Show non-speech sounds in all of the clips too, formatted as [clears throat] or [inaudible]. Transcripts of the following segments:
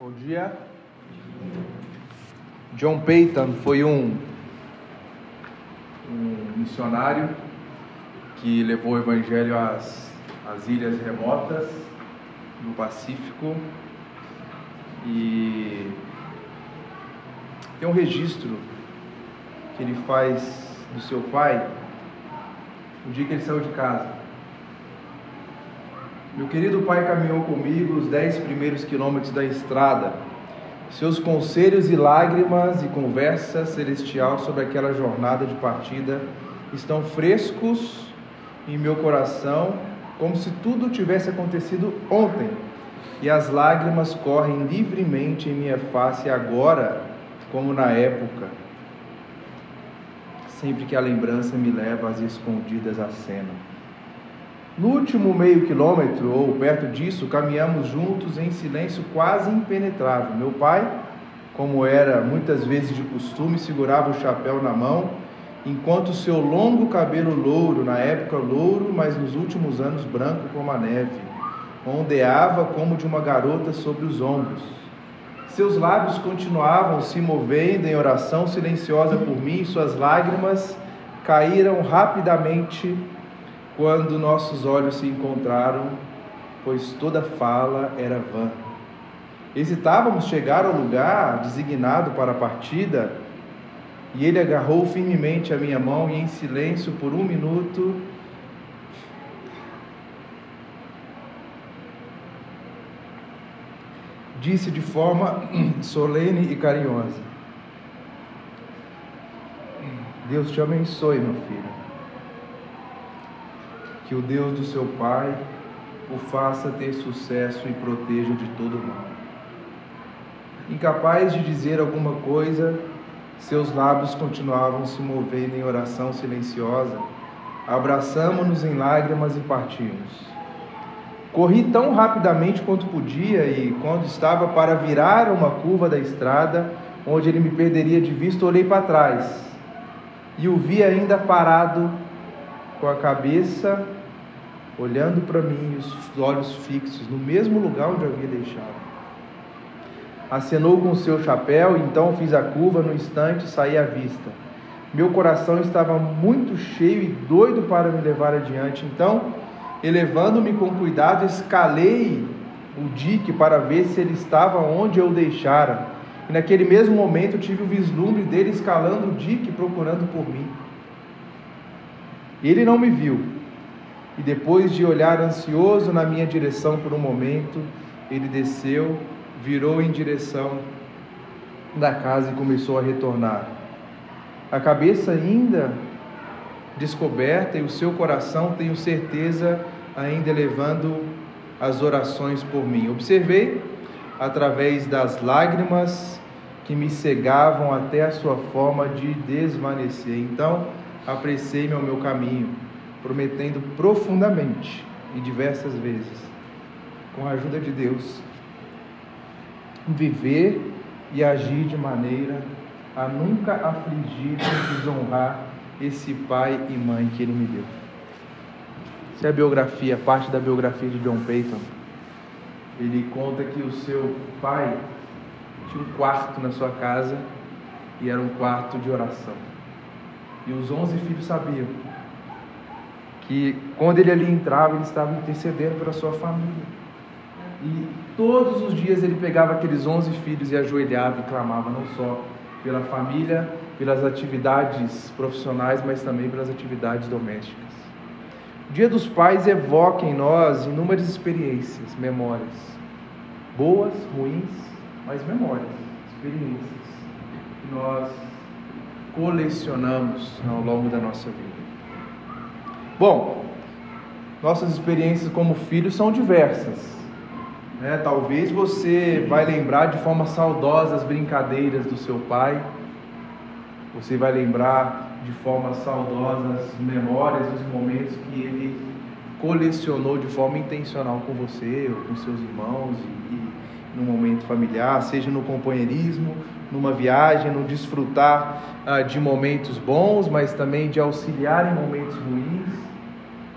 Bom dia. John Peyton foi um, um missionário que levou o evangelho às, às ilhas remotas do Pacífico e tem um registro que ele faz do seu pai o dia que ele saiu de casa. Meu querido pai caminhou comigo os dez primeiros quilômetros da estrada. Seus conselhos e lágrimas e conversa celestial sobre aquela jornada de partida estão frescos em meu coração, como se tudo tivesse acontecido ontem. E as lágrimas correm livremente em minha face agora, como na época, sempre que a lembrança me leva às escondidas à cena. No último meio quilômetro, ou perto disso, caminhamos juntos em silêncio quase impenetrável. Meu pai, como era muitas vezes de costume, segurava o chapéu na mão, enquanto seu longo cabelo louro, na época louro, mas nos últimos anos branco como a neve, ondeava como de uma garota sobre os ombros. Seus lábios continuavam se movendo em oração silenciosa por mim, suas lágrimas caíram rapidamente quando nossos olhos se encontraram, pois toda fala era vã. Hesitávamos chegar ao lugar designado para a partida, e ele agarrou firmemente a minha mão e, em silêncio por um minuto, disse de forma [clears throat] solene e carinhosa: Deus te abençoe, meu filho que o Deus do seu Pai o faça ter sucesso e proteja de todo mal. Incapaz de dizer alguma coisa, seus lábios continuavam se movendo em oração silenciosa. Abraçamos-nos em lágrimas e partimos. Corri tão rapidamente quanto podia e, quando estava para virar uma curva da estrada, onde ele me perderia de vista, olhei para trás e o vi ainda parado, com a cabeça olhando para mim, os olhos fixos, no mesmo lugar onde havia deixado. Acenou com seu chapéu, então fiz a curva, no instante saí à vista. Meu coração estava muito cheio e doido para me levar adiante, então, elevando-me com cuidado, escalei o dique para ver se ele estava onde eu deixara. E naquele mesmo momento tive o vislumbre dele escalando o dique procurando por mim. Ele não me viu, e depois de olhar ansioso na minha direção por um momento, ele desceu, virou em direção da casa e começou a retornar. A cabeça ainda descoberta e o seu coração, tenho certeza, ainda elevando as orações por mim. Observei através das lágrimas que me cegavam até a sua forma de desvanecer. Então, apressei-me ao meu caminho prometendo profundamente e diversas vezes, com a ajuda de Deus, viver e agir de maneira a nunca afligir e desonrar esse pai e mãe que ele me deu. Essa é a biografia, parte da biografia de John Peyton. Ele conta que o seu pai tinha um quarto na sua casa e era um quarto de oração. E os onze filhos sabiam que quando ele ali entrava, ele estava intercedendo pela sua família. E todos os dias ele pegava aqueles onze filhos e ajoelhava e clamava não só pela família, pelas atividades profissionais, mas também pelas atividades domésticas. O Dia dos Pais evoca em nós inúmeras experiências, memórias, boas, ruins, mas memórias, experiências que nós colecionamos ao longo da nossa vida. Bom, nossas experiências como filhos são diversas. Né? Talvez você vai lembrar de forma saudosa as brincadeiras do seu pai. Você vai lembrar de forma saudosa as memórias, os momentos que ele colecionou de forma intencional com você ou com seus irmãos e, e no momento familiar, seja no companheirismo, numa viagem, no desfrutar ah, de momentos bons, mas também de auxiliar em momentos ruins.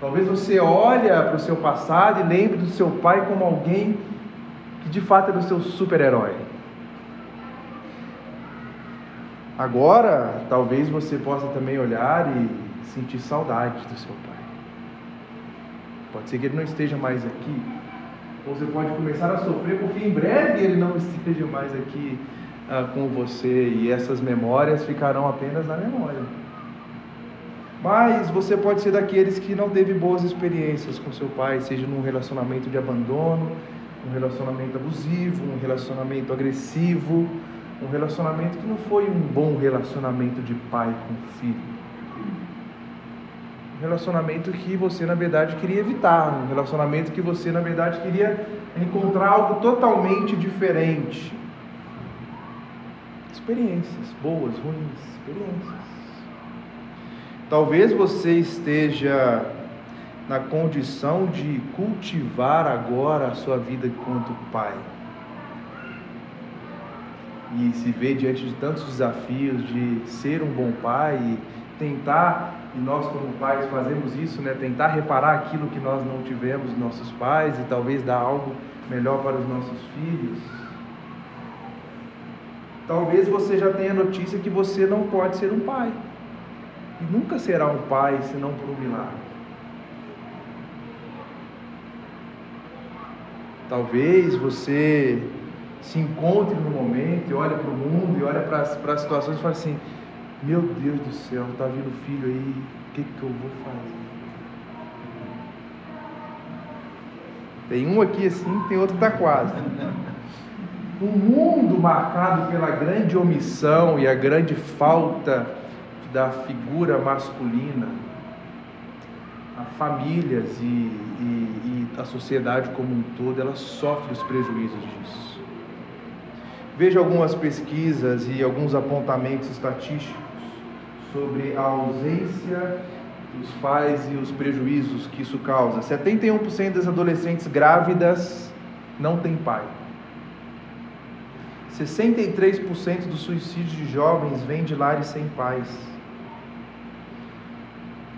Talvez você olhe para o seu passado e lembre do seu pai como alguém que de fato era o seu super-herói. Agora, talvez você possa também olhar e sentir saudade do seu pai. Pode ser que ele não esteja mais aqui, ou você pode começar a sofrer porque em breve ele não [laughs] esteja mais aqui ah, com você e essas memórias ficarão apenas na memória. Mas você pode ser daqueles que não teve boas experiências com seu pai, seja num relacionamento de abandono, um relacionamento abusivo, um relacionamento agressivo, um relacionamento que não foi um bom relacionamento de pai com filho. Um relacionamento que você na verdade queria evitar, um relacionamento que você na verdade queria encontrar algo totalmente diferente. Experiências boas, ruins, experiências. Talvez você esteja na condição de cultivar agora a sua vida enquanto pai. E se vê diante de tantos desafios de ser um bom pai e tentar, e nós como pais fazemos isso, né? Tentar reparar aquilo que nós não tivemos nossos pais e talvez dar algo melhor para os nossos filhos. Talvez você já tenha notícia que você não pode ser um pai. Nunca será um pai senão por um milagre. Talvez você se encontre no momento e olha para o mundo e olha para as situações e fala assim: Meu Deus do céu, está vindo filho aí, o que, que eu vou fazer? Tem um aqui assim, tem outro que está quase. Um mundo marcado pela grande omissão e a grande falta da figura masculina, a famílias e, e, e a sociedade como um todo, ela sofre os prejuízos disso. Veja algumas pesquisas e alguns apontamentos estatísticos sobre a ausência dos pais e os prejuízos que isso causa. 71% das adolescentes grávidas não têm pai. 63% dos suicídios de jovens vêm de lares sem pais.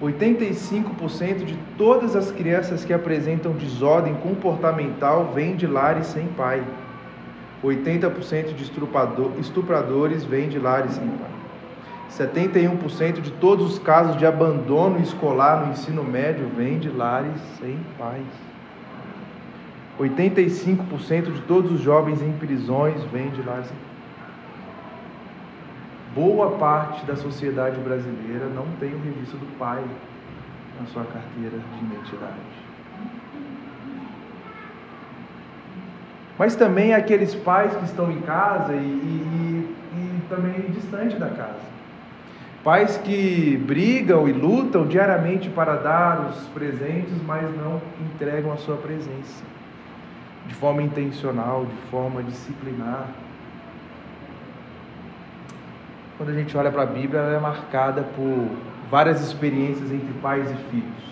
85% de todas as crianças que apresentam desordem comportamental vêm de lares sem pai. 80% de estupradores vêm de lares sem pai. 71% de todos os casos de abandono escolar no ensino médio vêm de lares sem pais. 85% de todos os jovens em prisões vêm de lares sem pais boa parte da sociedade brasileira não tem o registro do pai na sua carteira de identidade. Mas também aqueles pais que estão em casa e, e, e também distante da casa. Pais que brigam e lutam diariamente para dar os presentes, mas não entregam a sua presença de forma intencional, de forma disciplinar. Quando a gente olha para a Bíblia, ela é marcada por várias experiências entre pais e filhos.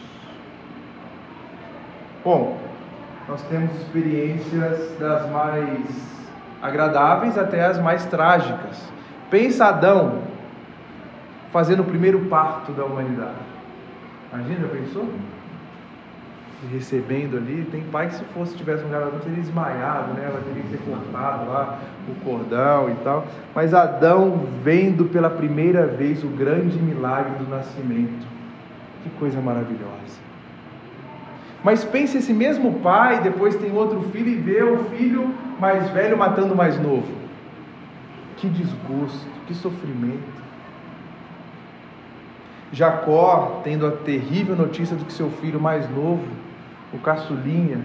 Bom, nós temos experiências das mais agradáveis até as mais trágicas. Pensa Adão fazendo o primeiro parto da humanidade. Imagina, pensou? Recebendo ali. Tem pai que se fosse tivesse um garoto teria desmaiado, né? Ela teria que ter cortado lá o cordão e tal. Mas Adão vendo pela primeira vez o grande milagre do nascimento. Que coisa maravilhosa. Mas pense esse mesmo pai, depois tem outro filho e vê o filho mais velho matando o mais novo. Que desgosto, que sofrimento. Jacó, tendo a terrível notícia de que seu filho mais novo o caçulinha,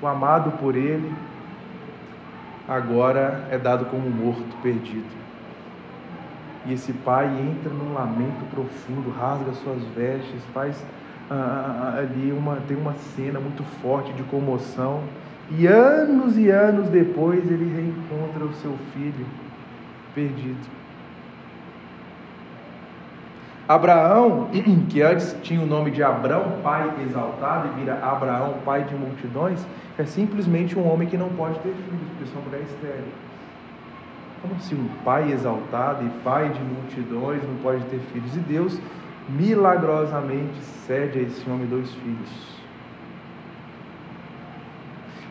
o amado por ele, agora é dado como morto, perdido. E esse pai entra num lamento profundo, rasga suas vestes, faz ah, ah, ah, ali uma tem uma cena muito forte de comoção. E anos e anos depois ele reencontra o seu filho perdido. Abraão, [clears throat] que antes tinha o nome de Abrão, pai exaltado, e vira Abraão, pai de multidões, é simplesmente um homem que não pode ter filhos, porque são mulheres estéreis. Como assim um pai exaltado e pai de multidões não pode ter filhos? E Deus milagrosamente cede a esse homem dois filhos.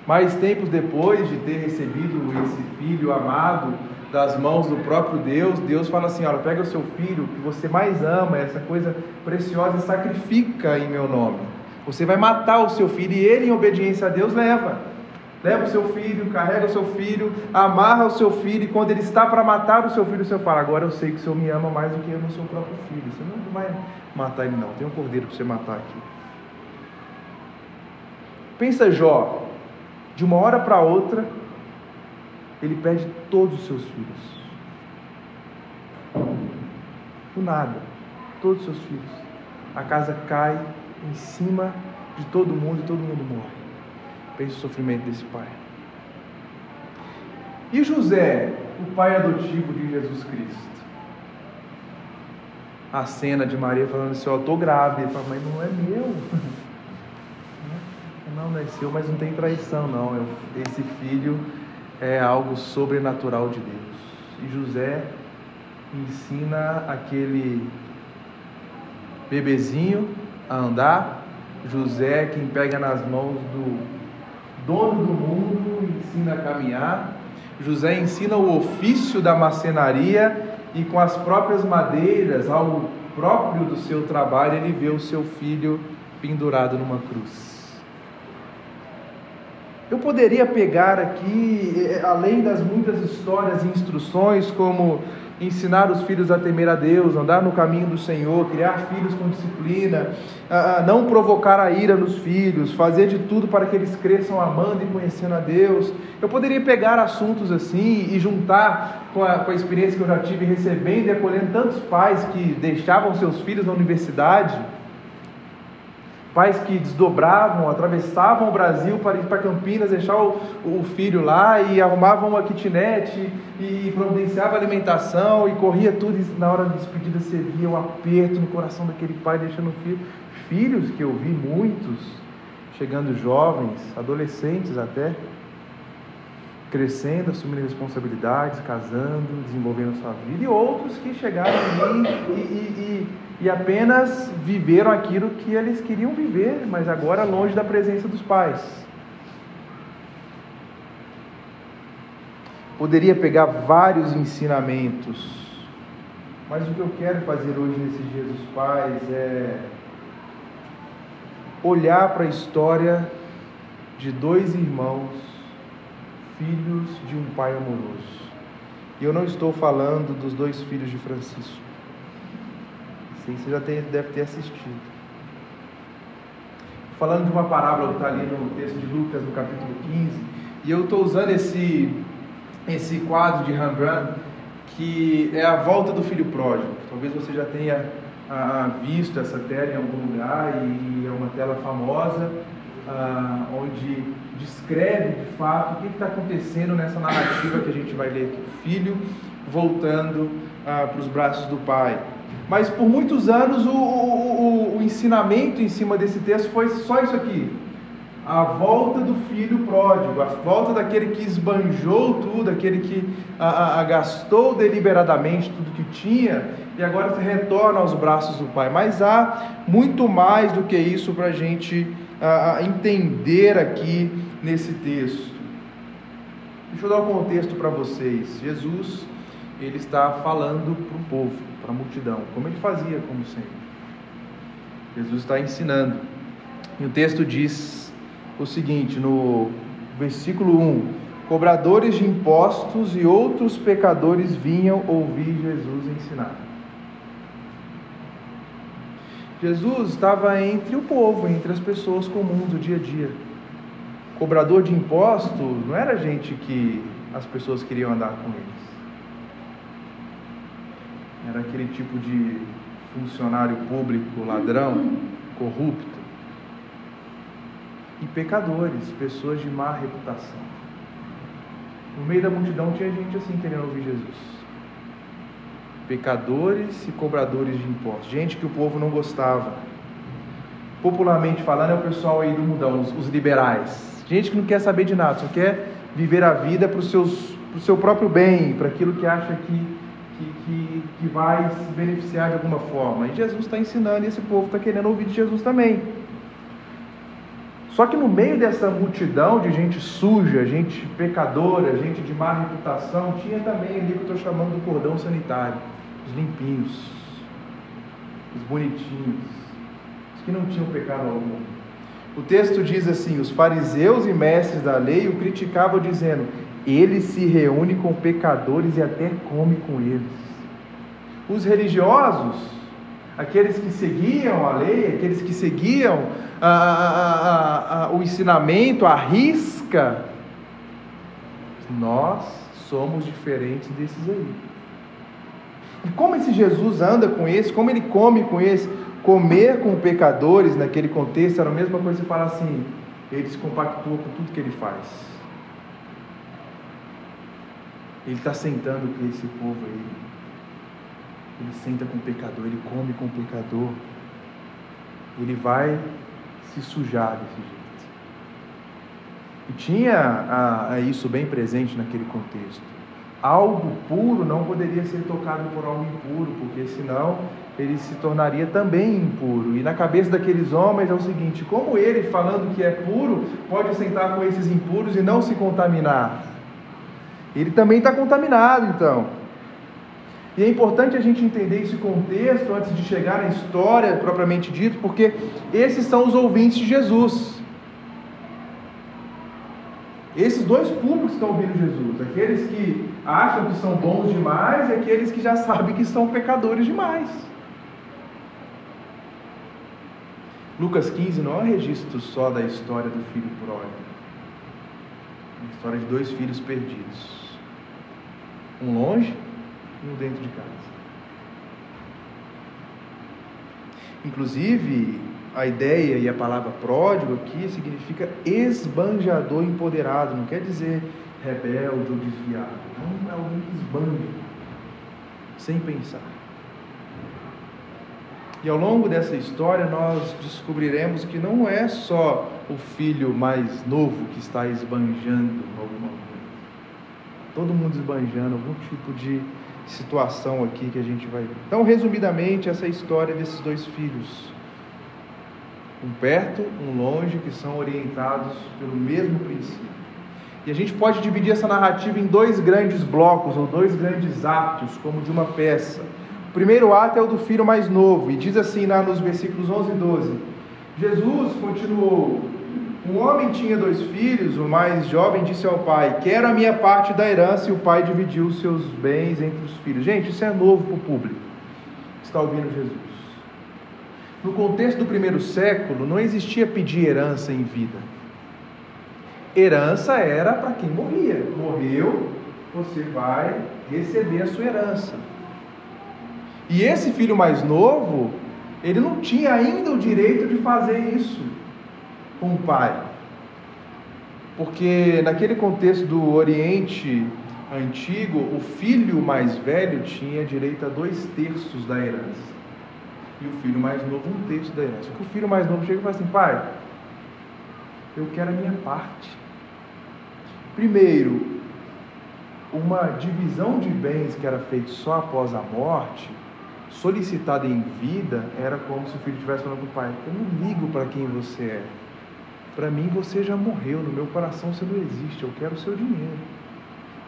Mas tempos depois de ter recebido esse filho amado das mãos do próprio Deus, Deus fala assim: olha, pega o seu filho que você mais ama, essa coisa preciosa, e sacrifica em meu nome. Você vai matar o seu filho, e ele, em obediência a Deus, leva. Leva o seu filho, carrega o seu filho, amarra o seu filho, e quando ele está para matar o seu filho, o senhor fala: Agora eu sei que o senhor me ama mais do que eu no seu próprio filho. Você não vai matar ele, não. Tem um cordeiro para você matar aqui. Pensa Jó, de uma hora para outra, ele perde todos os seus filhos. Do nada, todos os seus filhos. A casa cai em cima de todo mundo e todo mundo morre. Pense o sofrimento desse pai. E José, o pai adotivo de Jesus Cristo? A cena de Maria falando assim: Ó, estou grávida. Ele fala, mas não é meu. [laughs] Não, nasceu, mas não tem traição, não. Esse filho é algo sobrenatural de Deus. E José ensina aquele bebezinho a andar. José, quem pega nas mãos do dono do mundo, ensina a caminhar. José ensina o ofício da macenaria e com as próprias madeiras, algo próprio do seu trabalho, ele vê o seu filho pendurado numa cruz. Eu poderia pegar aqui, eh, além das muitas histórias e instruções, como ensinar os filhos a temer a Deus, andar no caminho do Senhor, criar filhos com disciplina, não provocar a ira nos filhos, fazer de tudo para que eles cresçam amando e conhecendo a Deus. Eu poderia pegar assuntos assim e juntar com a, com a experiência que eu já tive recebendo e acolhendo tantos pais que deixavam seus filhos na universidade Pais que desdobravam, atravessavam o Brasil para ir para Campinas, deixar o, o filho lá e arrumavam uma kitnet e providenciava alimentação e corria tudo. E na hora da despedida você via o aperto no coração daquele pai deixando o filho. Filhos que eu vi muitos, chegando jovens, adolescentes até, crescendo, assumindo responsabilidades, casando, desenvolvendo sua vida, e outros que chegaram ali e, e, e, e apenas viveram aquilo que eles queriam viver, mas agora longe da presença dos pais. Poderia pegar vários ensinamentos, mas o que eu quero fazer hoje nesses dias dos pais é olhar para a história de dois irmãos filhos de um pai amoroso. E eu não estou falando dos dois filhos de Francisco. Você já tem, deve ter assistido. Falando de uma parábola que está ali no texto de Lucas, no capítulo 15, e eu estou usando esse, esse quadro de Rembrandt, que é a volta do filho pródigo. Talvez você já tenha ah, visto essa tela em algum lugar, e é uma tela famosa, ah, onde descreve de fato o que está acontecendo nessa narrativa que a gente vai ler aqui. O filho voltando ah, para os braços do pai. Mas por muitos anos o, o, o, ensinamento em cima desse texto foi só isso aqui. A volta do filho pródigo, a volta daquele que esbanjou tudo, aquele que a, a, gastou deliberadamente tudo que tinha e agora se retorna aos braços do pai. Mas há muito mais do que isso para a gente entender aqui nesse texto. Deixa eu dar o um contexto para vocês. Jesus, ele está falando para o povo, para a multidão, como ele fazia, como sempre. Jesus está ensinando. E o texto diz o seguinte, no versículo 1: Cobradores de impostos e outros pecadores vinham ouvir Jesus ensinar. Jesus estava entre o povo, entre as pessoas comuns do dia a dia. Cobrador de impostos não era gente que as pessoas queriam andar com eles. Era aquele tipo de funcionário público, ladrão, corrupto. E pecadores, pessoas de má reputação. No meio da multidão tinha gente assim querendo ouvir Jesus pecadores e cobradores de impostos, gente que o povo não gostava. Popularmente falando, é o pessoal aí do mundão, os, os liberais. Gente que não quer saber de nada, só quer viver a vida para o seu próprio bem, para aquilo que acha que, que, vai se beneficiar de alguma forma. E Jesus está ensinando e esse povo está querendo ouvir de Jesus também. Só que no meio dessa multidão de gente suja, gente pecadora, gente de má reputação, tinha também ali que eu estou chamando do cordão sanitário, os limpinhos, os bonitinhos, os que não tinham pecado algum. O texto diz assim: os fariseus e mestres da lei o criticavam, dizendo: ele se reúne com pecadores e até come com eles. Os religiosos, aqueles que seguiam a lei, aqueles que seguiam a, a, a, o ensinamento, a risca, nós somos diferentes desses aí. E como esse Jesus anda com esse, como ele come com esse, comer com pecadores naquele contexto era a mesma coisa que falar assim, ele se compactua com tudo que ele faz. Ele está sentando com esse povo aí. Ele senta com o pecador, ele come com o pecador. Ele vai se sujar desse jeito. E tinha a, a isso bem presente naquele contexto. Algo puro não poderia ser tocado por algo impuro, porque senão ele se tornaria também impuro. E na cabeça daqueles homens é o seguinte: como ele, falando que é puro, pode sentar com esses impuros e não se contaminar? Ele também está contaminado, então. E é importante a gente entender esse contexto antes de chegar na história propriamente dito, porque esses são os ouvintes de Jesus. Esses dois públicos estão ouvindo Jesus, aqueles que acham que são bons demais e aqueles que já [laughs] sabem que são pecadores demais. Lucas 15 não é um registro só da história do filho pródigo, é a história de dois filhos perdidos, um longe um dentro de casa. Inclusive, a ideia e a palavra pródigo aqui significa esbanjador empoderado, não quer dizer rebelde ou desviado. Não é alguém que esbanja, sem pensar. E ao longo dessa história nós descobriremos que não é só o filho mais novo que está esbanjando alguma coisa. Todo mundo esbanjando algum tipo de situação aqui que a gente vai ver. Então, resumidamente, essa é história desses dois filhos. Um perto, um longe, que são orientados pelo mesmo princípio. E a gente pode dividir essa narrativa em dois grandes blocos, ou dois grandes atos, como de uma peça. O primeiro ato é o do filho mais novo, e diz assim lá nos versículos 11 e 12: Jesus continuou um homem tinha dois filhos, o mais jovem disse ao pai: Quero a minha parte da herança, e o pai dividiu os seus bens entre os filhos. Gente, isso é novo para o público que está ouvindo Jesus. No contexto do primeiro século, não existia pedir herança em vida. Herança era para quem morria. Morreu, você vai receber a sua herança. E esse filho mais novo, ele não tinha ainda o direito de fazer isso com o pai. Porque naquele contexto do Oriente Antigo, o filho mais velho tinha direito a dois terços da herança. E o filho mais novo, um terço da herança. Porque o filho mais novo chega e fala assim: pai, eu quero a minha parte. Primeiro, uma divisão de bens que era feita só após a morte, solicitada em vida, era como se o filho estivesse falando para o pai: Eu não ligo para quem você é. Para mim você já morreu, no meu coração você não existe. Eu quero o seu dinheiro.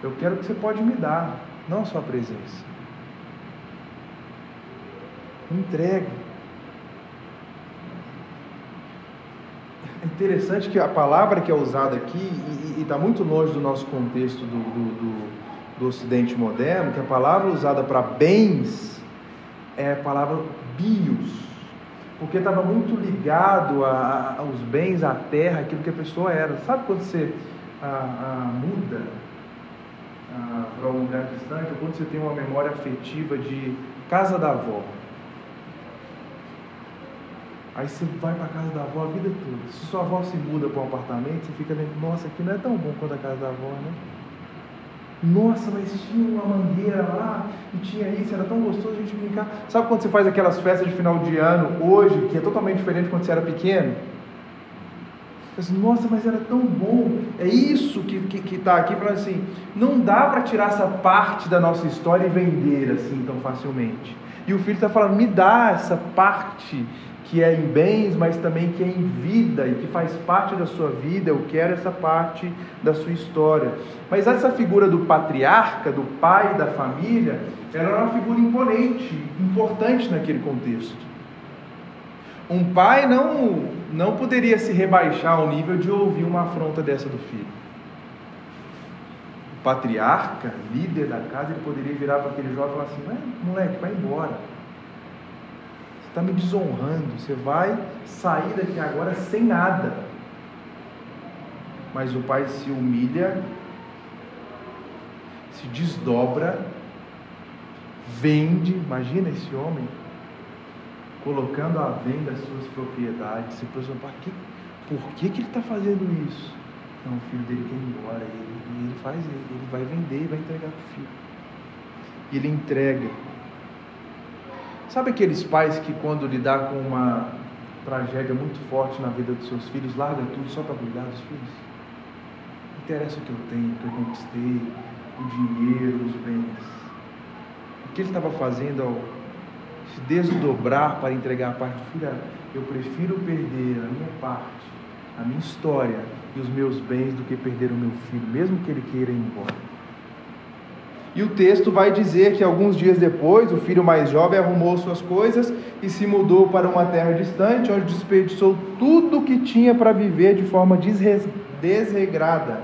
Eu quero o que você pode me dar, não a sua presença. Entregue. É interessante que a palavra que é usada aqui, e está muito longe do nosso contexto do, do, do, do Ocidente moderno, que a palavra usada para bens é a palavra bios porque estava muito ligado a, aos bens, à terra, aquilo que a pessoa era. Sabe quando você a, a, muda para um lugar distante, ou quando você tem uma memória afetiva de casa da avó? Aí você vai para a casa da avó a vida toda. Se sua avó se muda para um apartamento, você fica lembrando, nossa, aqui não é tão bom quanto a casa da avó, né? Nossa, mas tinha uma mangueira lá e tinha isso, era tão gostoso a gente brincar. Sabe quando você faz aquelas festas de final de ano hoje, que é totalmente diferente quando você era pequeno? Assim, Nossa, mas era tão bom. É isso que está que, que tá aqui falando assim. Não dá para tirar essa parte da nossa história e vender assim tão facilmente. E o filho está falando: me dá essa parte que é em bens, mas também que é em vida e que faz parte da sua vida. Eu quero essa parte da sua história. Mas essa figura do patriarca, do pai da família, era uma figura imponente, importante naquele contexto. Um pai não, não poderia se rebaixar ao nível de ouvir uma afronta dessa do filho. O patriarca, líder da casa, ele poderia virar para aquele jovem e falar assim: moleque, vai embora. Você está me desonrando. Você vai sair daqui agora sem nada. Mas o pai se humilha, se desdobra, vende. Imagina esse homem colocando à venda as suas propriedades. Você pensa, por que, por que, que ele está fazendo isso? Não, o filho dele quer ir embora. Ele, ele faz, ele, ele vai vender e vai entregar para o filho. E ele entrega. Sabe aqueles pais que quando lidar com uma tragédia muito forte na vida dos seus filhos, larga tudo só para cuidar dos filhos? Não interessa o que eu tenho, o que eu conquistei, o dinheiro, os bens. O que ele estava fazendo ao se desdobrar para entregar a parte do filho, eu prefiro perder a minha parte, a minha história e os meus bens do que perder o meu filho, mesmo que ele queira ir embora. E o texto vai dizer que alguns dias depois, o filho mais jovem arrumou suas coisas e se mudou para uma terra distante, onde desperdiçou tudo o que tinha para viver de forma desregrada.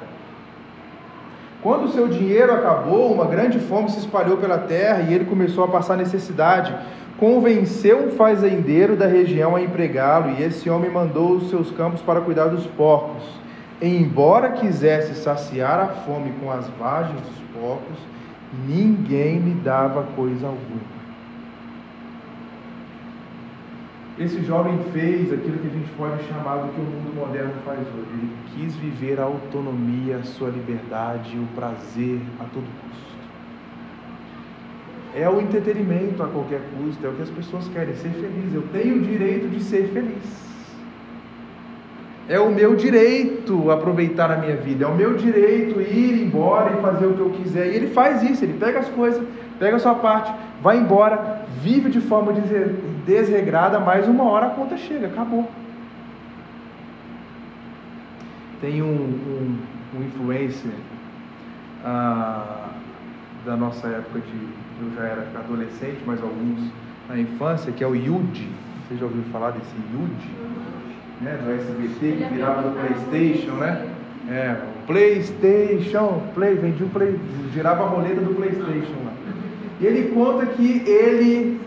Quando seu dinheiro acabou, uma grande fome se espalhou pela terra e ele começou a passar necessidade convenceu um fazendeiro da região a empregá-lo, e esse homem mandou os seus campos para cuidar dos porcos. E, embora quisesse saciar a fome com as vagens dos porcos, ninguém lhe dava coisa alguma. Esse jovem fez aquilo que a gente pode chamar do que o mundo moderno faz hoje. Ele quis viver a autonomia, a sua liberdade, o prazer a todo custo é o entretenimento a qualquer custo, é o que as pessoas querem, ser feliz. Eu tenho o direito de ser feliz. É o meu direito aproveitar a minha vida, é o meu direito ir embora e fazer o que eu quiser. E ele faz isso, ele pega as coisas, pega a sua parte, vai embora, vive de forma desregrada, mas uma hora a conta chega, acabou. Tem um, um, um influencer ah, da nossa época de eu já era adolescente, mas alguns na infância, que é o Yudi. Você já ouviu falar desse Yudi? Né, do SBT, que virava do Playstation, né? É, o Playstation, Play, vendia um Play, girava a roleta do Playstation lá. E ele conta que ele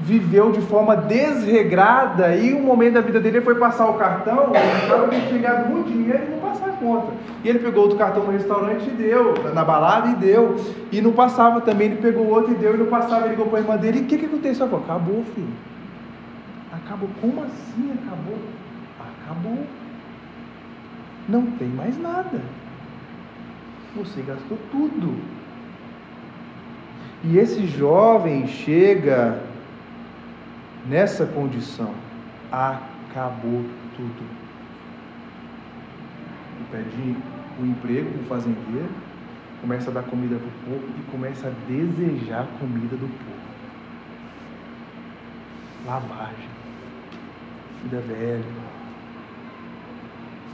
viveu de forma desregrada e um momento da vida dele foi passar o cartão, ele estava chegado muito dinheiro e não passar a conta. E ele pegou outro cartão no restaurante e deu, na balada e deu. E não passava também, ele pegou outro e deu, e não passava, ele ligou para a irmã dele, e o que, que aconteceu? Falou, acabou, filho. Acabou. Como assim acabou? Acabou. Não tem mais nada. Você gastou tudo. E esse jovem chega nessa condição, acabou tudo. Pede um emprego com o fazendeiro, começa a dar comida para o povo e começa a desejar a comida do povo. Lavagem, vida velha,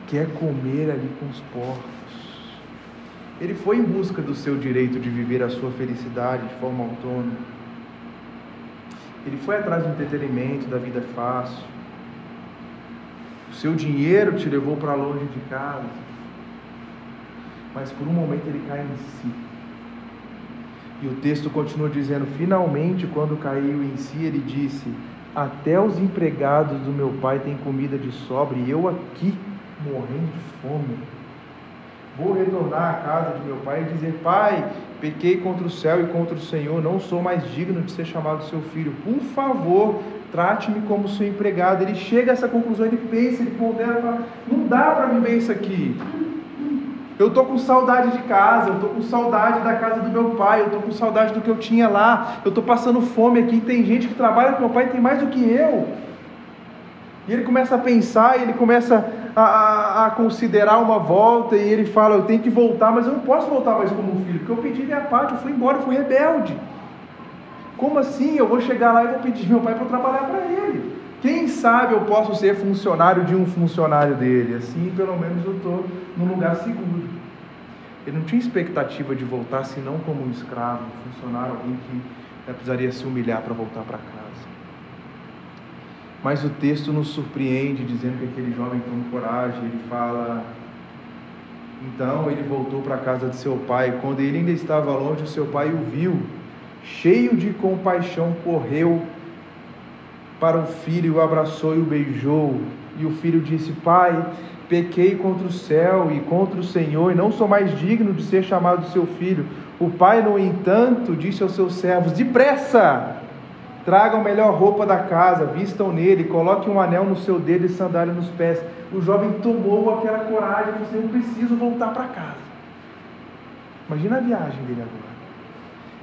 quer comer ali com os porcos. Ele foi em busca do seu direito de viver a sua felicidade de forma autônoma ele foi atrás do entretenimento, da vida fácil. Seu dinheiro te levou para longe de casa. Mas por um momento ele cai em si. E o texto continua dizendo: finalmente, quando caiu em si, ele disse: Até os empregados do meu pai têm comida de sobra e eu aqui morrendo de fome. Vou retornar à casa de meu pai e dizer: Pai, pequei contra o céu e contra o Senhor, não sou mais digno de ser chamado seu filho. Por favor, trate-me como seu empregado. Ele chega a essa conclusão, ele pensa, ele pondera, fala: Não dá para viver isso aqui. Eu estou com saudade de casa, eu estou com saudade da casa do meu pai, eu estou com saudade do que eu tinha lá, eu estou passando fome aqui. Tem gente que trabalha com meu pai e tem mais do que eu. E ele começa a pensar, ele começa a, a, a, considerar uma volta, e ele fala: Eu tenho que voltar, mas eu não posso voltar mais como filho, porque eu pedi minha parte, eu fui embora, eu fui rebelde. Como assim? Eu vou chegar lá e vou pedir meu pai para trabalhar para ele. Quem sabe eu posso ser funcionário de um funcionário dele? Assim, pelo menos eu estou num lugar seguro. Ele não tinha expectativa de voltar senão como um escravo, um funcionário, alguém que né, precisaria se humilhar para voltar para casa. Mas o texto nos surpreende dizendo que aquele jovem com coragem, ele fala. Então ele voltou para a casa de seu pai. Quando ele ainda estava longe, o seu pai o viu. Cheio de compaixão, correu para o filho, o abraçou e o beijou. E o filho disse: Pai, pequei contra o céu e contra o Senhor, e não sou mais digno de ser chamado seu filho. O pai, no entanto, disse aos seus servos: Depressa! Tragam a melhor roupa da casa, vistam nele, coloquem um anel no seu dedo e sandália nos pés. O jovem tomou aquela coragem disse: Eu preciso voltar para casa. Imagina a viagem dele agora.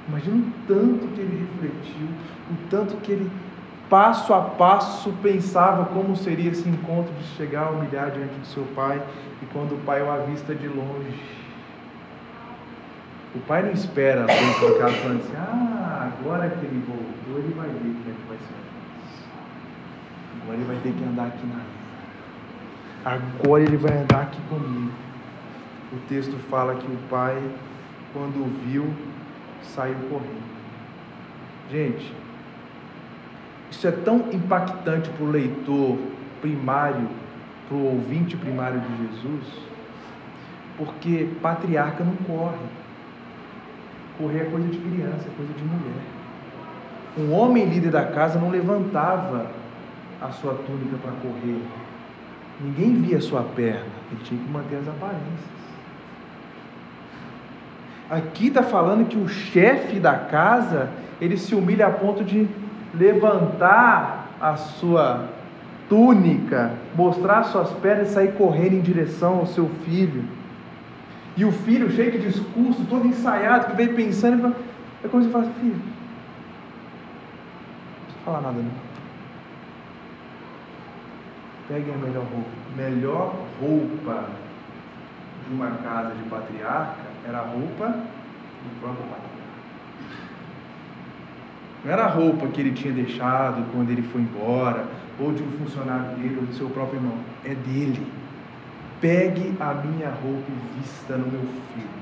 Imagina o tanto que ele refletiu, o tanto que ele, passo a passo, pensava como seria esse encontro de chegar a humilhar diante do seu pai e quando o pai o avista de longe. O pai não espera dentro de casa falando assim: Ah, agora que ele voltou ele vai ver como é que vai ser Agora ele vai ter que andar aqui na Agora ele vai andar aqui comigo. O texto fala que o pai, quando viu, saiu correndo. Gente, isso é tão impactante para o leitor primário, para o ouvinte primário de Jesus, porque patriarca não corre. Correr é coisa de criança, é coisa de mulher. Um homem líder da casa não levantava a sua túnica para correr. Ninguém via a sua perna. Ele tinha que manter as aparências. Aqui está falando que o chefe da casa ele se humilha a ponto de levantar a sua túnica, mostrar suas pernas e sair correndo em direção ao seu filho. E o filho, cheio de discurso, todo ensaiado, que veio pensando, é como se fala, filho, falar nada não. Peguem a melhor roupa. Melhor roupa de uma casa de patriarca era a roupa do próprio patriarca. Não era a roupa que ele tinha deixado quando ele foi embora, ou de um funcionário dele, ou do seu próprio irmão. É dele. Pegue a minha roupa e vista no meu filho.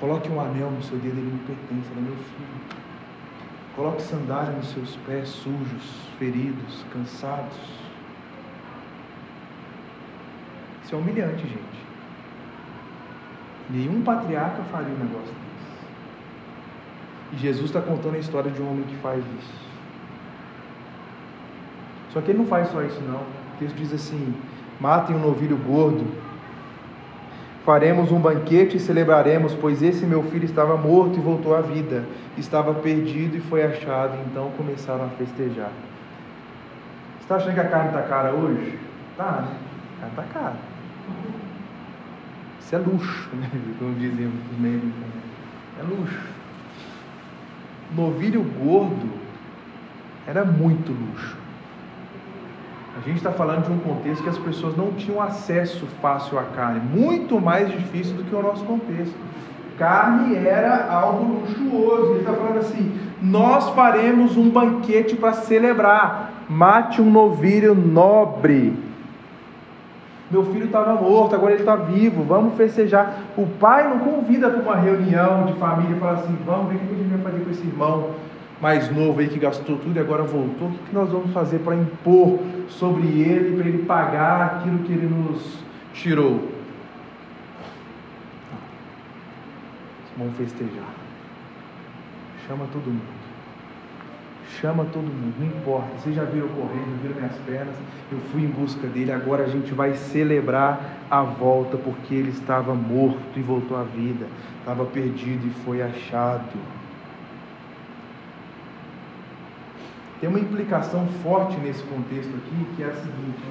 Coloque um anel no seu dedo, ele me pertence, ele é meu filho. Coloque sandália nos seus pés sujos, feridos, cansados. Isso é humilhante, gente. Nenhum patriarca faria um negócio desse. E Jesus está contando a história de um homem que faz isso. Só que ele não faz só isso, não. O texto diz assim: matem um novilho gordo Faremos um banquete e celebraremos, pois esse meu filho estava morto e voltou à vida, estava perdido e foi achado. Então começaram a festejar. Você está achando que a carne está cara hoje? Tá, né? A carne está cara. Isso é luxo, né? [laughs] Como diziam os membros. É luxo. Novilho gordo era muito luxo. A gente está falando de um contexto que as pessoas não tinham acesso fácil à carne, muito mais difícil do que o nosso contexto. Carne era algo luxuoso. Ele está falando assim: nós faremos um banquete para celebrar. Mate um novilho nobre. Meu filho estava morto, agora ele está vivo. Vamos festejar. O pai não convida para uma reunião de família e fala assim: vamos ver o que a gente vai fazer com esse irmão mais novo aí que gastou tudo e agora voltou, o que nós vamos fazer para impor sobre ele, para ele pagar aquilo que ele nos tirou? Vamos festejar. Chama todo mundo. Chama todo mundo, não importa. Vocês já viram correndo, viram minhas pernas. Eu fui em busca dele. Agora a gente vai celebrar a volta, porque ele estava morto e voltou à vida. Estava perdido e foi achado. Tem uma implicação forte nesse contexto aqui, que é a seguinte: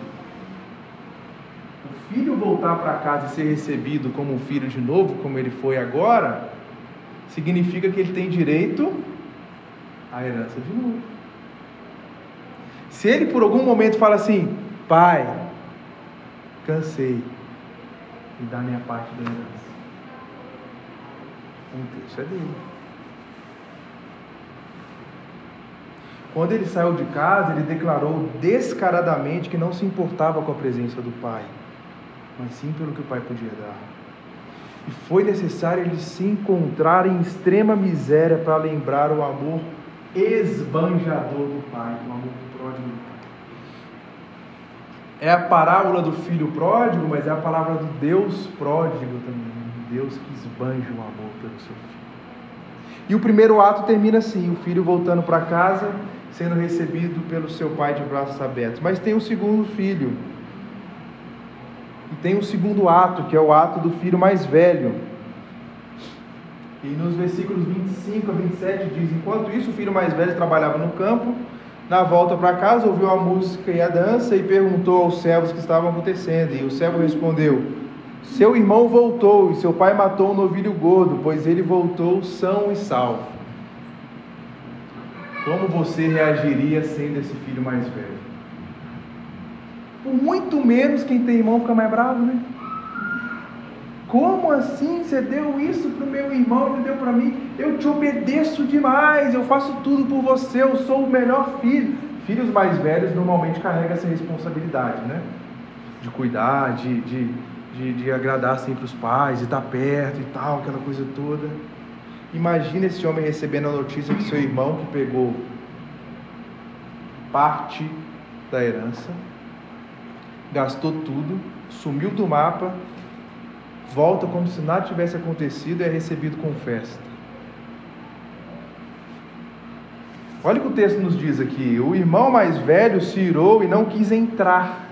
o filho voltar para casa e ser recebido como um filho de novo, como ele foi agora, significa que ele tem direito à herança de novo. Se ele por algum momento fala assim, pai, cansei, me dá minha parte da herança. Um terço é dele. Quando ele saiu de casa, ele declarou descaradamente que não se importava com a presença do pai, mas sim pelo que o pai podia dar. E foi necessário ele se encontrar em extrema miséria para lembrar o amor esbanjador do pai, o amor pródigo do pai. É a parábola do filho pródigo, mas é a palavra do Deus pródigo também. Deus que esbanja o amor pelo seu filho. E o primeiro ato termina assim: o filho voltando para casa, sendo recebido pelo seu pai de braços abertos. Mas tem o segundo filho. E tem o segundo ato, que é o ato do filho mais velho. E nos versículos 25 a 27 diz: Enquanto isso, o filho mais velho trabalhava no campo. Na volta para casa, ouviu a música e a dança e perguntou aos servos que estava acontecendo. E o servo respondeu: Seu irmão voltou e seu pai matou um novilho gordo, pois ele voltou são e salvo. Como você reagiria sendo esse filho mais velho? Por muito menos quem tem irmão fica mais bravo, né? Como assim você deu isso para o meu irmão, e deu para mim? Eu te obedeço demais, eu faço tudo por você, eu sou o melhor filho. Filhos mais velhos normalmente carregam essa responsabilidade, né? De cuidar, de, de, de, de agradar sempre os pais, de estar perto e tal, aquela coisa toda. Imagina esse homem recebendo a notícia que seu irmão, que pegou parte da herança, gastou tudo, sumiu do mapa volta como se nada tivesse acontecido e é recebido com festa. Olha o que o texto nos diz aqui: o irmão mais velho se irou e não quis entrar.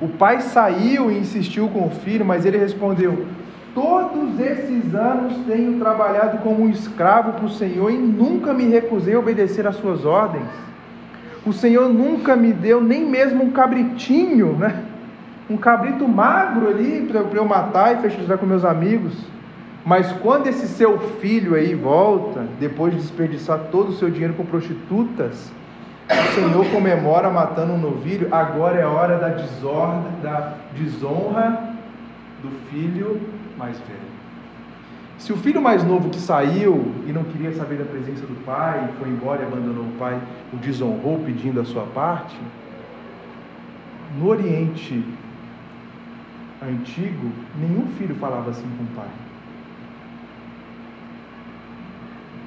O pai saiu e insistiu com o filho, mas ele respondeu: Todos esses anos tenho trabalhado como um escravo para o Senhor e nunca me recusei a obedecer às suas ordens. O Senhor nunca me deu nem mesmo um cabritinho, né? Um cabrito magro ali para eu matar e festejar com meus amigos. Mas quando esse seu filho aí volta, depois de desperdiçar todo o seu dinheiro com prostitutas, o Senhor comemora matando um novilho, agora é hora da desordem, da desonra do filho mais velho. Se o filho mais novo que saiu e não queria saber da presença do pai, foi embora e abandonou o pai, o desonrou pedindo a sua parte, no Oriente antigo, nenhum filho falava assim com o pai.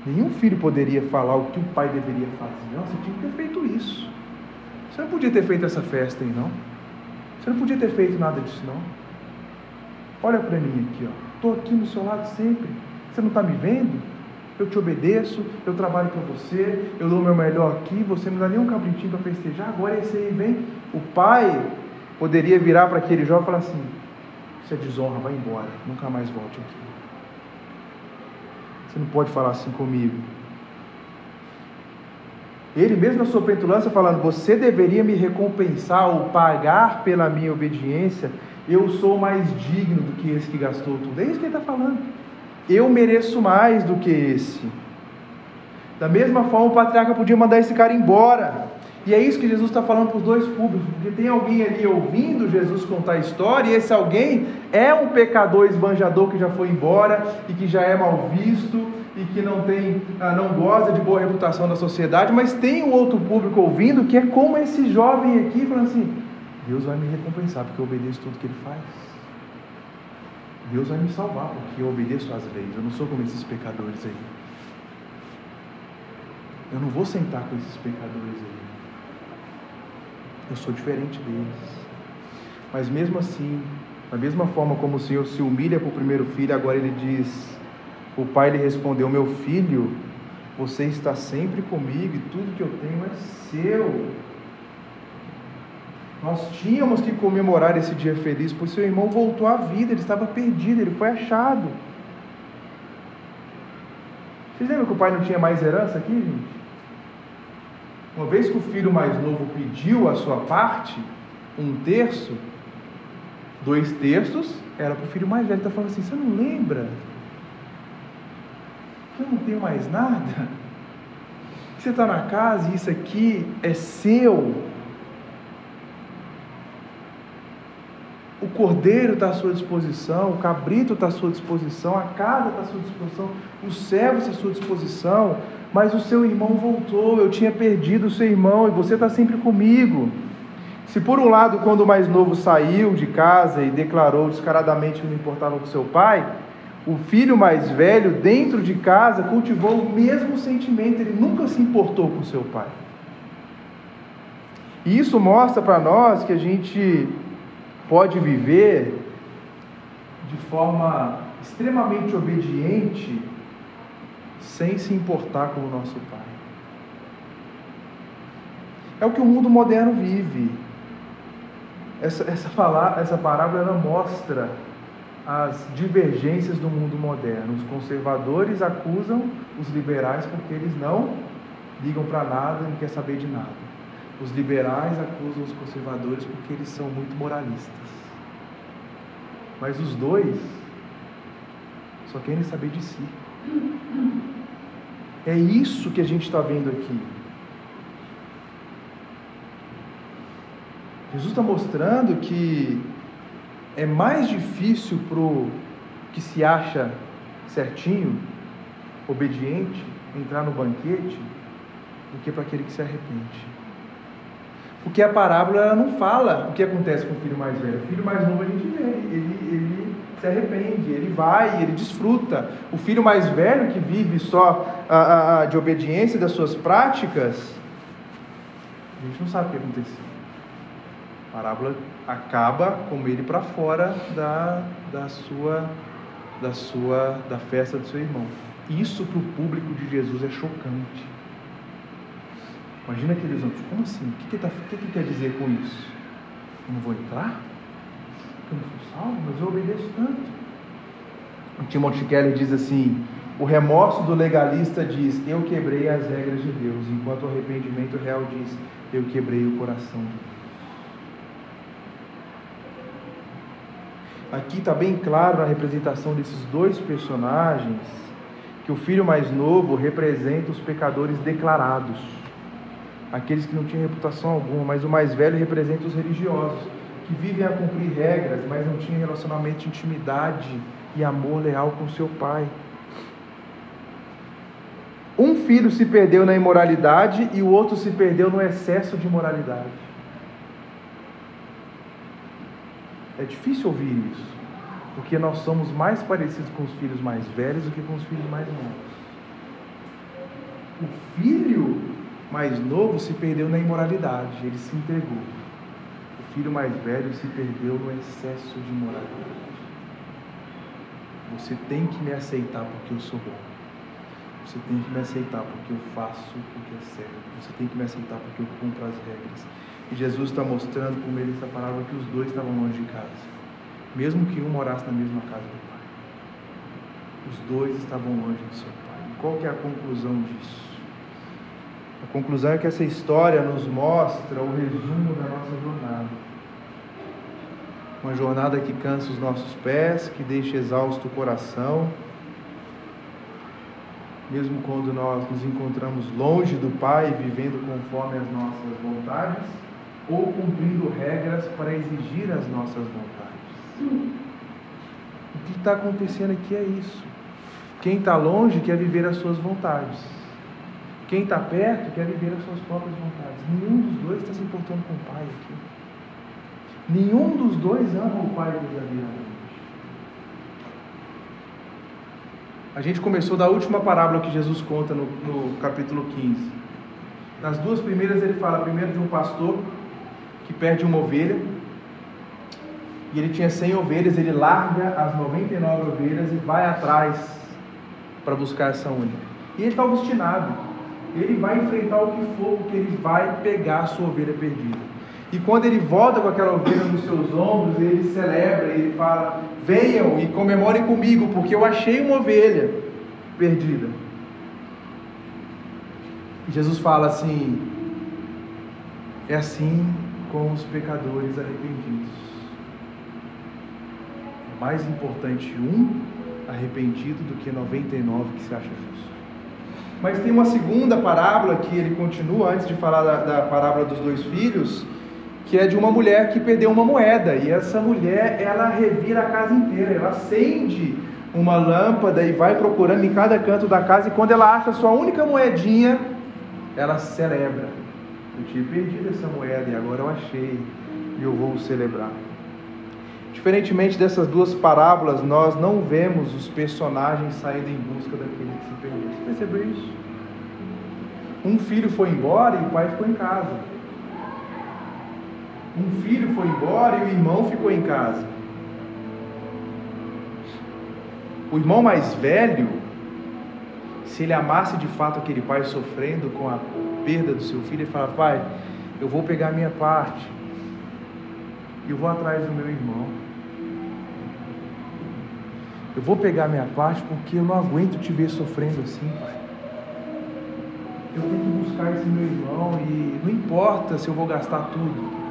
Nenhum filho poderia falar o que o pai deveria fazer. Você tinha que ter feito isso. Você não podia ter feito essa festa aí, não. Você não podia ter feito nada disso, não. Olha para mim aqui, ó. Estou aqui no seu lado sempre. Você não está me vendo? Eu te obedeço, eu trabalho para você, eu dou o meu melhor aqui, você não dá nem um cabritinho para festejar, agora esse aí vem. O pai poderia virar para aquele jovem e falar assim: é desonra, vai embora, nunca mais volte aqui. Você não pode falar assim comigo. Ele mesmo na sua petulância falando, você deveria me recompensar ou pagar pela minha obediência, eu sou mais digno do que esse que gastou tudo. É isso que ele está falando. Eu mereço mais do que esse. Da mesma forma, o patriarca podia mandar esse cara embora. E é isso que Jesus está falando para os dois públicos, porque tem alguém ali ouvindo Jesus contar a história, e esse alguém é um pecador esbanjador que já foi embora e que já é mal visto e que não tem, ah, não goza de boa reputação na sociedade, mas tem um outro público ouvindo que é como esse jovem aqui, falando assim: Deus vai me recompensar porque eu obedeço tudo que ele faz. Deus vai me salvar porque eu obedeço às leis. Eu não sou como esses pecadores aí. Eu não vou sentar com esses pecadores aí. Eu sou diferente deles. Mas mesmo assim, da mesma forma como o Senhor se humilha para o primeiro filho, agora ele diz: O pai lhe respondeu: Meu filho, você está sempre comigo e tudo que eu tenho é seu. Nós tínhamos que comemorar esse dia feliz, pois seu irmão voltou à vida, ele estava perdido, ele foi achado. Vocês lembram que o pai não tinha mais herança aqui, gente? Uma vez que o filho mais novo pediu a sua parte, um terço, dois terços era para o filho mais velho. Está falando assim: você não lembra? Que eu não tenho mais nada? Você está na casa e isso aqui é seu. O cordeiro está à sua disposição, o cabrito está à sua disposição, a casa está à sua disposição, os servos à sua disposição, mas o seu irmão voltou, eu tinha perdido o seu irmão e você está sempre comigo. Se por um lado, quando o mais novo saiu de casa e declarou descaradamente que não importava com seu pai, o filho mais velho, dentro de casa, cultivou o mesmo sentimento, ele nunca se importou com seu pai. E isso mostra para nós que a gente pode viver de forma extremamente obediente sem se importar com o nosso pai. É o que o mundo moderno vive. Essa, essa, fala, essa parábola ela mostra as divergências do mundo moderno. Os conservadores acusam os liberais porque eles não ligam para nada, não quer saber de nada. Os liberais acusam os conservadores porque eles são muito moralistas. Mas os dois só querem saber de si. É isso que a gente está vendo aqui. Jesus está mostrando que é mais difícil para o que se acha certinho, obediente, entrar no banquete, do que para aquele que se arrepende. Porque a parábola não fala o que acontece com o filho mais velho. O filho mais novo a gente vê, ele, ele se arrepende, ele vai, ele desfruta. O filho mais velho que vive só a, a, de obediência das suas práticas, a gente não sabe o que aconteceu. A parábola acaba com ele para fora da, da sua da sua da festa do seu irmão. Isso para o público de Jesus é chocante. Imagina aqueles outros, como assim? O que, que, tá, que, que quer dizer com isso? Eu não vou entrar? Eu não sou salvo, mas eu obedeço tanto. O Timothy Keller diz assim: o remorso do legalista diz, eu quebrei as regras de Deus, enquanto o arrependimento real diz, eu quebrei o coração de Deus. Aqui está bem claro na representação desses dois personagens que o filho mais novo representa os pecadores declarados, aqueles que não tinham reputação alguma, mas o mais velho representa os religiosos, que vivem a cumprir regras, mas não tinham relacionamento de intimidade e amor leal com seu pai. Um filho se perdeu na imoralidade e o outro se perdeu no excesso de imoralidade. É difícil ouvir isso, porque nós somos mais parecidos com os filhos mais velhos do que com os filhos mais novos. O filho mais novo se perdeu na imoralidade, ele se entregou. O filho mais velho se perdeu no excesso de imoralidade. Você tem que me aceitar porque eu sou bom. Você tem que me aceitar porque eu faço o que é certo. Você tem que me aceitar porque eu cumpro as regras. E Jesus está mostrando por meio dessa palavra que os dois estavam longe de casa, mesmo que um morasse na mesma casa do Pai. Os dois estavam longe do seu Pai. E qual que é a conclusão disso? Conclusão é que essa história nos mostra o resumo da nossa jornada. Uma jornada que cansa os nossos pés, que deixa exausto o coração, mesmo quando nós nos encontramos longe do Pai, vivendo conforme as nossas vontades ou cumprindo regras para exigir as nossas vontades. O que está acontecendo aqui é isso. Quem está longe quer viver as suas vontades. Quem está perto quer viver as suas próprias vontades. Nenhum dos dois está se importando com o Pai aqui. Nenhum dos dois ama o Pai verdadeiramente. A gente começou da última parábola que Jesus conta no, no capítulo 15. Nas duas primeiras ele fala primeiro de um pastor que perde uma ovelha, e ele tinha 100 ovelhas, ele larga as 99 ovelhas e vai atrás para buscar essa única. E ele está obstinado. Ele vai enfrentar o que for, porque ele vai pegar a sua ovelha perdida. E quando ele volta com aquela ovelha nos seus ombros, ele celebra, ele fala: Venham e comemorem comigo, porque eu achei uma ovelha perdida. E Jesus fala assim: É assim com os pecadores arrependidos. É mais importante um arrependido do que 99 que se acha justo. Mas tem uma segunda parábola que ele continua antes de falar da, da parábola dos dois filhos, que é de uma mulher que perdeu uma moeda e essa mulher ela revira a casa inteira, ela acende uma lâmpada e vai procurando em cada canto da casa e quando ela acha a sua única moedinha, ela celebra. Eu tinha perdido essa moeda e agora eu achei e eu vou celebrar. Diferentemente dessas duas parábolas, nós não vemos os personagens saindo em busca daquele que se perdeu. Você percebeu isso? Um filho foi embora e o pai ficou em casa. Um filho foi embora e o irmão ficou em casa. O irmão mais velho, se ele amasse de fato aquele pai sofrendo com a perda do seu filho, ele fala: Pai, eu vou pegar a minha parte e eu vou atrás do meu irmão. Eu vou pegar minha parte porque eu não aguento te ver sofrendo assim, pai. Eu tenho que buscar esse meu irmão e não importa se eu vou gastar tudo.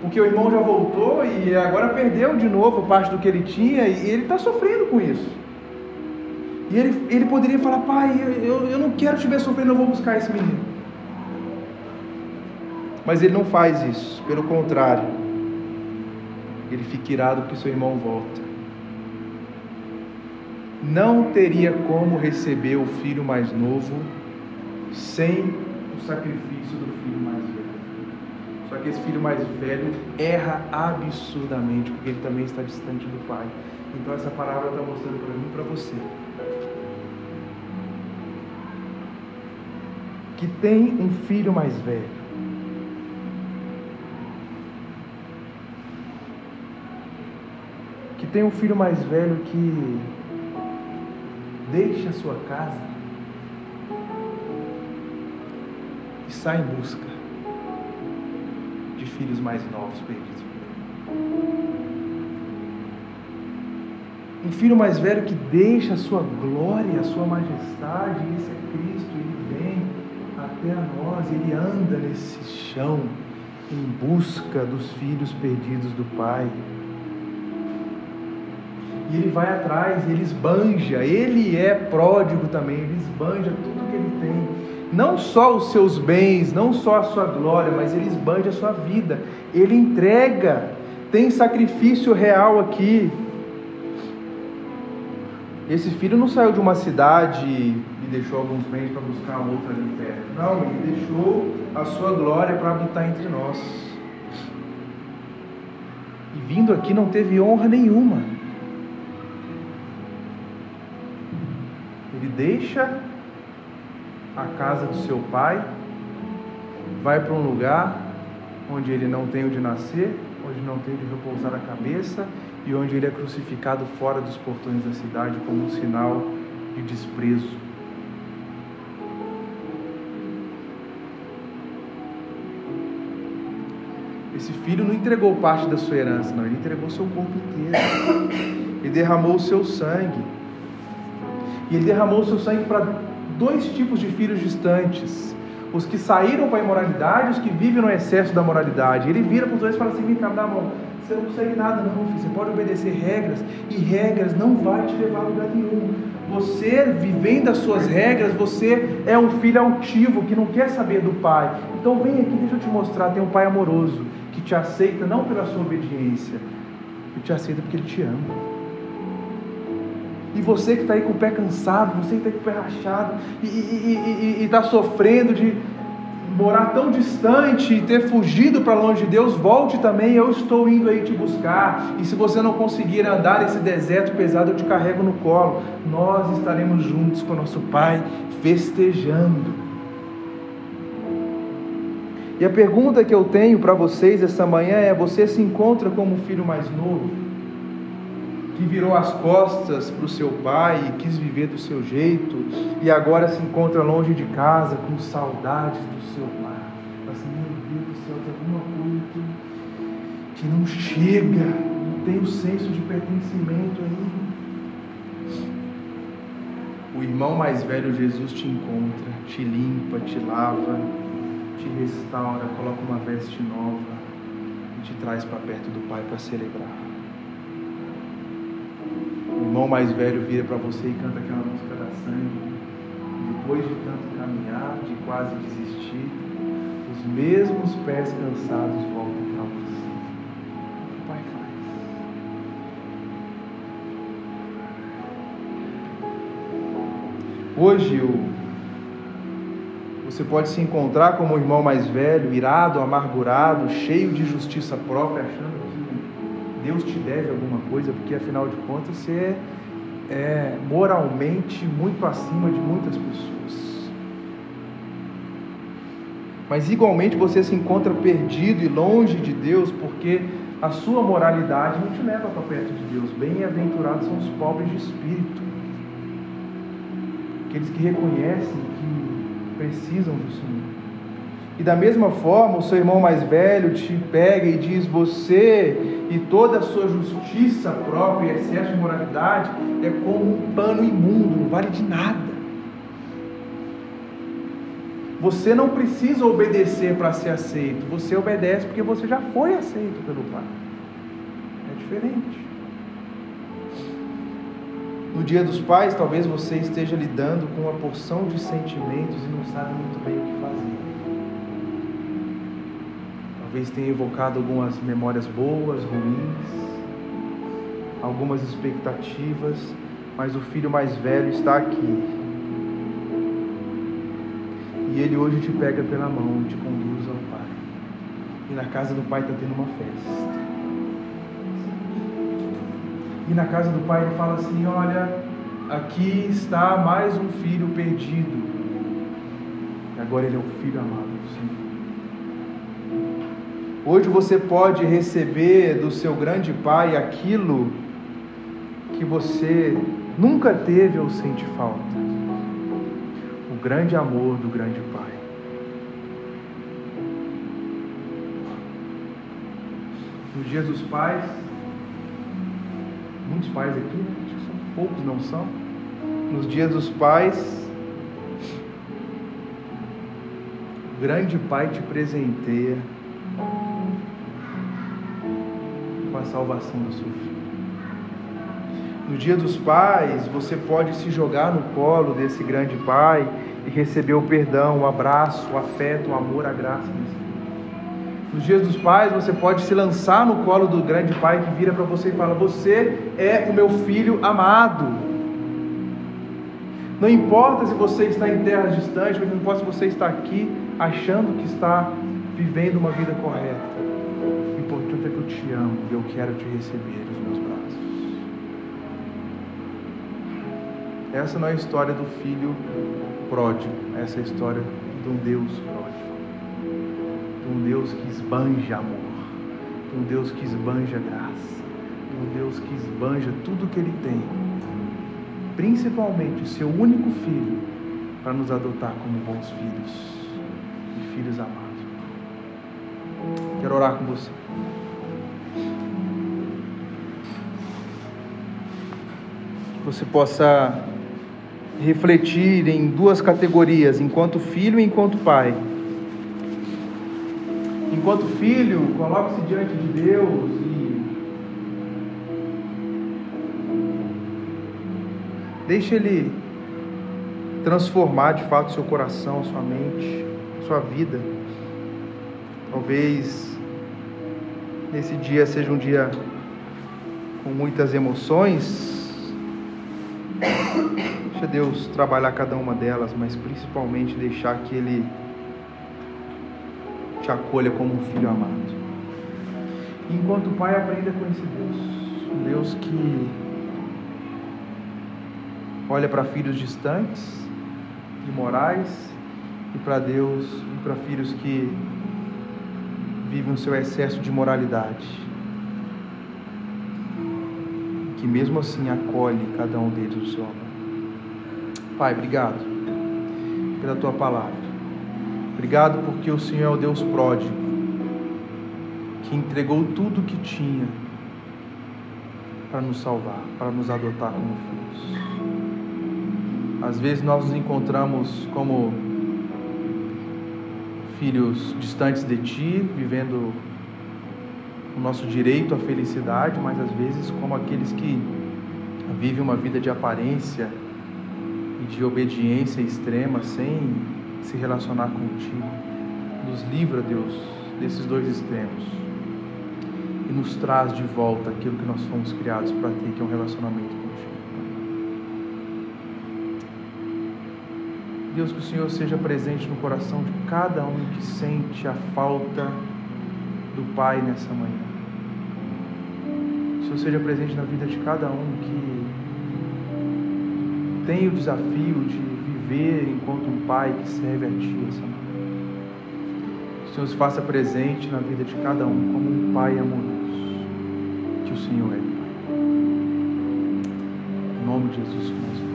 Porque o irmão já voltou e agora perdeu de novo parte do que ele tinha e ele está sofrendo com isso. E ele, ele poderia falar: Pai, eu, eu não quero te ver sofrendo, eu vou buscar esse menino. Mas ele não faz isso, pelo contrário, ele fica irado porque seu irmão volta. Não teria como receber o filho mais novo sem o sacrifício do filho mais velho. Só que esse filho mais velho erra absurdamente, porque ele também está distante do pai. Então essa palavra está mostrando para mim e para você. Que tem um filho mais velho. Que tem um filho mais velho que deixa a sua casa e sai em busca de filhos mais novos perdidos. Um filho mais velho que deixa a sua glória, a sua majestade, esse é Cristo, ele vem até a nós, ele anda nesse chão em busca dos filhos perdidos do Pai. E ele vai atrás, ele esbanja, ele é pródigo também, ele esbanja tudo que ele tem não só os seus bens, não só a sua glória, mas ele esbanja a sua vida, ele entrega, tem sacrifício real aqui. Esse filho não saiu de uma cidade e deixou alguns bens para buscar outra ali perto. Não, ele deixou a sua glória para habitar entre nós. E vindo aqui não teve honra nenhuma. Deixa a casa do seu pai, vai para um lugar onde ele não tem onde nascer, onde não tem onde repousar a cabeça e onde ele é crucificado fora dos portões da cidade como um sinal de desprezo. Esse filho não entregou parte da sua herança, não, ele entregou seu corpo inteiro. Ele [coughs] derramou o seu sangue. E ele derramou seu sangue para dois tipos de filhos distantes. Os que saíram para a imoralidade e os que vivem no excesso da moralidade. Ele vira para os dois e fala assim: vem cá, dá a mão. Você não consegue nada, não, filho. Você pode obedecer regras e regras não vai te levar a lugar nenhum. Você, vivendo as suas regras, você é um filho altivo que não quer saber do pai. Então vem aqui, deixa eu te mostrar. Tem um pai amoroso que te aceita não pela sua obediência, ele te aceita porque ele te ama. E você que está aí com o pé cansado, você que está com o pé rachado e está sofrendo de morar tão distante e ter fugido para longe de Deus, volte também, eu estou indo aí te buscar. E se você não conseguir andar esse deserto pesado, eu te carrego no colo. Nós estaremos juntos com nosso Pai, festejando. E a pergunta que eu tenho para vocês essa manhã é: você se encontra como filho mais novo? Que virou as costas para o seu pai e quis viver do seu jeito e agora se encontra longe de casa com saudades do seu lar. Assim, meu Deus do céu, tem alguma coisa que, que não chega, não tem o senso de pertencimento aí. O irmão mais velho, Jesus, te encontra, te limpa, te lava, te restaura, coloca uma veste nova e te traz para perto do Pai para celebrar irmão mais velho vira para você e canta aquela música da sangue. Depois de tanto caminhar, de quase desistir, os mesmos pés cansados voltam para você. O Pai faz. Hoje o você pode se encontrar como o irmão mais velho, irado, amargurado, cheio de justiça própria, achando que Deus te deve alguma coisa, porque afinal de contas você é, é moralmente muito acima de muitas pessoas. Mas igualmente você se encontra perdido e longe de Deus, porque a sua moralidade não te leva para perto de Deus. Bem-aventurados são os pobres de espírito, aqueles que reconhecem que precisam do Senhor. E da mesma forma, o seu irmão mais velho te pega e diz: Você e toda a sua justiça própria e excesso de moralidade é como um pano imundo, não vale de nada. Você não precisa obedecer para ser aceito, você obedece porque você já foi aceito pelo Pai. É diferente. No dia dos pais, talvez você esteja lidando com uma porção de sentimentos e não sabe muito bem o que fazer. Talvez tenha evocado algumas memórias boas, ruins, algumas expectativas, mas o filho mais velho está aqui. E ele hoje te pega pela mão, te conduz ao Pai. E na casa do Pai está tendo uma festa. E na casa do pai ele fala assim: Olha, aqui está mais um filho perdido. E agora ele é o filho amado. Hoje você pode receber do seu grande pai aquilo que você nunca teve ou sente falta. O grande amor do grande pai. Nos dias dos pais, muitos pais aqui, acho que são poucos, não são? Nos dias dos pais, o grande pai te presenteia salvação do seu filho. No dia dos pais, você pode se jogar no colo desse grande pai e receber o perdão, o abraço, o afeto, o amor, a graça nos dias dos pais, você pode se lançar no colo do grande pai que vira para você e fala: Você é o meu filho amado. Não importa se você está em terras distantes, não importa se você está aqui achando que está vivendo uma vida correta. Te amo e eu quero te receber nos meus braços. Essa não é a história do filho pródigo, essa é a história de um Deus pródigo um Deus que esbanja amor, um Deus que esbanja graça, um Deus que esbanja tudo que Ele tem, principalmente o seu único filho, para nos adotar como bons filhos e filhos amados. Quero orar com você. Você possa refletir em duas categorias, enquanto filho e enquanto pai enquanto filho, coloque-se diante de Deus e deixe Ele transformar de fato seu coração, sua mente, sua vida. Talvez nesse dia seja um dia com muitas emoções. Deixa Deus trabalhar cada uma delas, mas principalmente deixar que Ele te acolha como um filho amado. Enquanto o Pai aprenda a conhecer Deus, um Deus que olha para filhos distantes, imorais, e para Deus, e para filhos que vivem o seu excesso de moralidade. Que mesmo assim acolhe cada um deles no seu amor. Pai, obrigado pela tua palavra. Obrigado porque o Senhor é o Deus pródigo, que entregou tudo o que tinha para nos salvar, para nos adotar como filhos. Às vezes nós nos encontramos como filhos distantes de Ti, vivendo o nosso direito à felicidade, mas às vezes como aqueles que vive uma vida de aparência de obediência extrema sem se relacionar contigo. Nos livra, Deus, desses dois extremos e nos traz de volta aquilo que nós fomos criados para ter, que é um relacionamento contigo. Deus, que o Senhor seja presente no coração de cada um que sente a falta do Pai nessa manhã. Que o Senhor seja presente na vida de cada um que tem o desafio de viver enquanto um Pai que serve a Ti essa manhã. Que o Senhor se faça presente na vida de cada um como um Pai amoroso que o Senhor é, Pai. Em nome de Jesus, nós